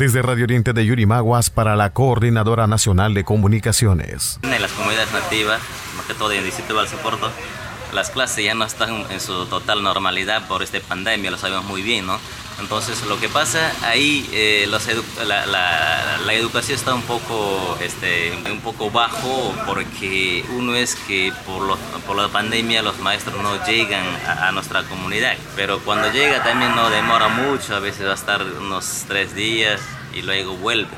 Desde Radio Oriente de Yurimaguas para la Coordinadora Nacional de Comunicaciones. En las comunidades nativas, más que todo en el distrito de las clases ya no están en su total normalidad por esta pandemia, lo sabemos muy bien, ¿no? Entonces lo que pasa ahí, eh, la, educación está un poco, este, un poco bajo porque uno es que por, por la pandemia los maestros no llegan a, nuestra comunidad, pero cuando llega también no demora mucho, a veces va a estar unos tres días y luego vuelve.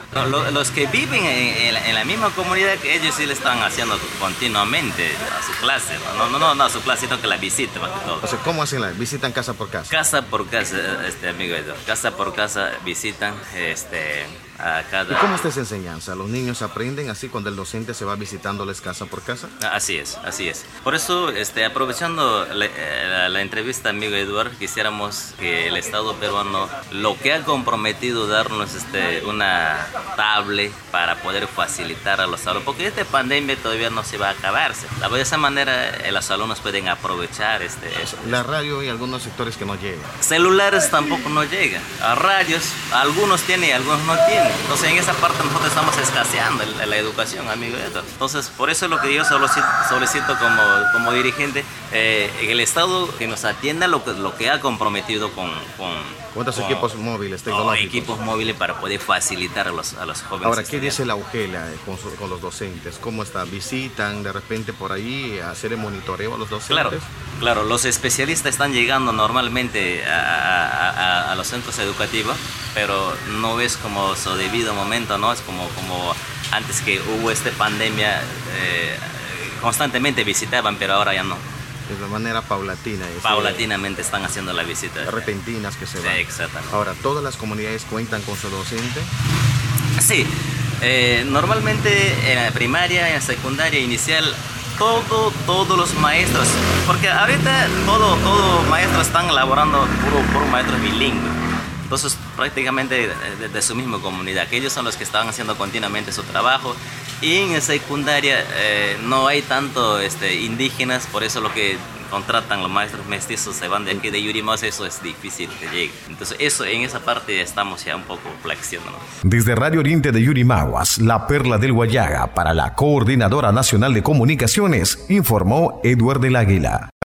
Los que viven en, la, misma comunidad, ellos sí le están haciendo continuamente a su clase. No, no, no, no a su clase, sino que la visita más que todo. O sea, ¿cómo hacen la visitan casa por casa? Casa por casa, este amigo Casa por casa visitan este ¿Y cómo es esa enseñanza? ¿Los niños aprenden así cuando el docente se va visitándoles casa por casa? Así es, así es. Por eso, este, aprovechando la, eh, entrevista, amigo Eduardo, quisiéramos que el Estado peruano, lo que ha comprometido darnos este, una tablet para poder facilitar a los alumnos, porque esta pandemia todavía no se va a acabarse. De esa manera, eh, los alumnos pueden aprovechar este. La radio y algunos sectores que no llegan. Celulares tampoco no llegan. A radios, algunos tienen y algunos no tienen. Entonces en esa parte nosotros estamos escaseando la educación, amigo. Entonces por eso es lo que yo solicito, como, como dirigente, eh, el Estado que nos atienda lo que, lo que ha comprometido con... con ¿Cuántos equipos móviles tecnológicos? equipos móviles para poder facilitar a los, a los jóvenes. Ahora, ¿qué dice la UGELA eh, con, con, los docentes? ¿Cómo está? ¿Visitan de repente por ahí a hacer el monitoreo a los docentes? Claro, claro los especialistas están llegando normalmente a, a, a los centros educativos, pero no es como su debido momento, ¿no? Es como, como antes que hubo esta pandemia, eh, constantemente visitaban, pero ahora ya no. De manera paulatina. Paulatinamente están haciendo la visita. Repentinas que se van. exactamente. Ahora, ¿todas las comunidades cuentan con su docente? Sí. Eh, normalmente en la primaria, en la secundaria inicial, todo, todos los maestros, porque ahorita todo, todo maestros están elaborando puro, puro maestros bilingües. Entonces, prácticamente de, su misma comunidad, que ellos son los que estaban haciendo continuamente su trabajo. Y en secundaria eh, no hay tanto este, indígenas, por eso lo que contratan los maestros mestizos se van de aquí de Yurimas, eso es difícil que llegue. Entonces, eso en esa parte estamos ya un poco flexionando. Desde Radio Oriente de Yurimaguas, la perla del Guayaga, para la Coordinadora Nacional de Comunicaciones, informó Eduardo del Águila.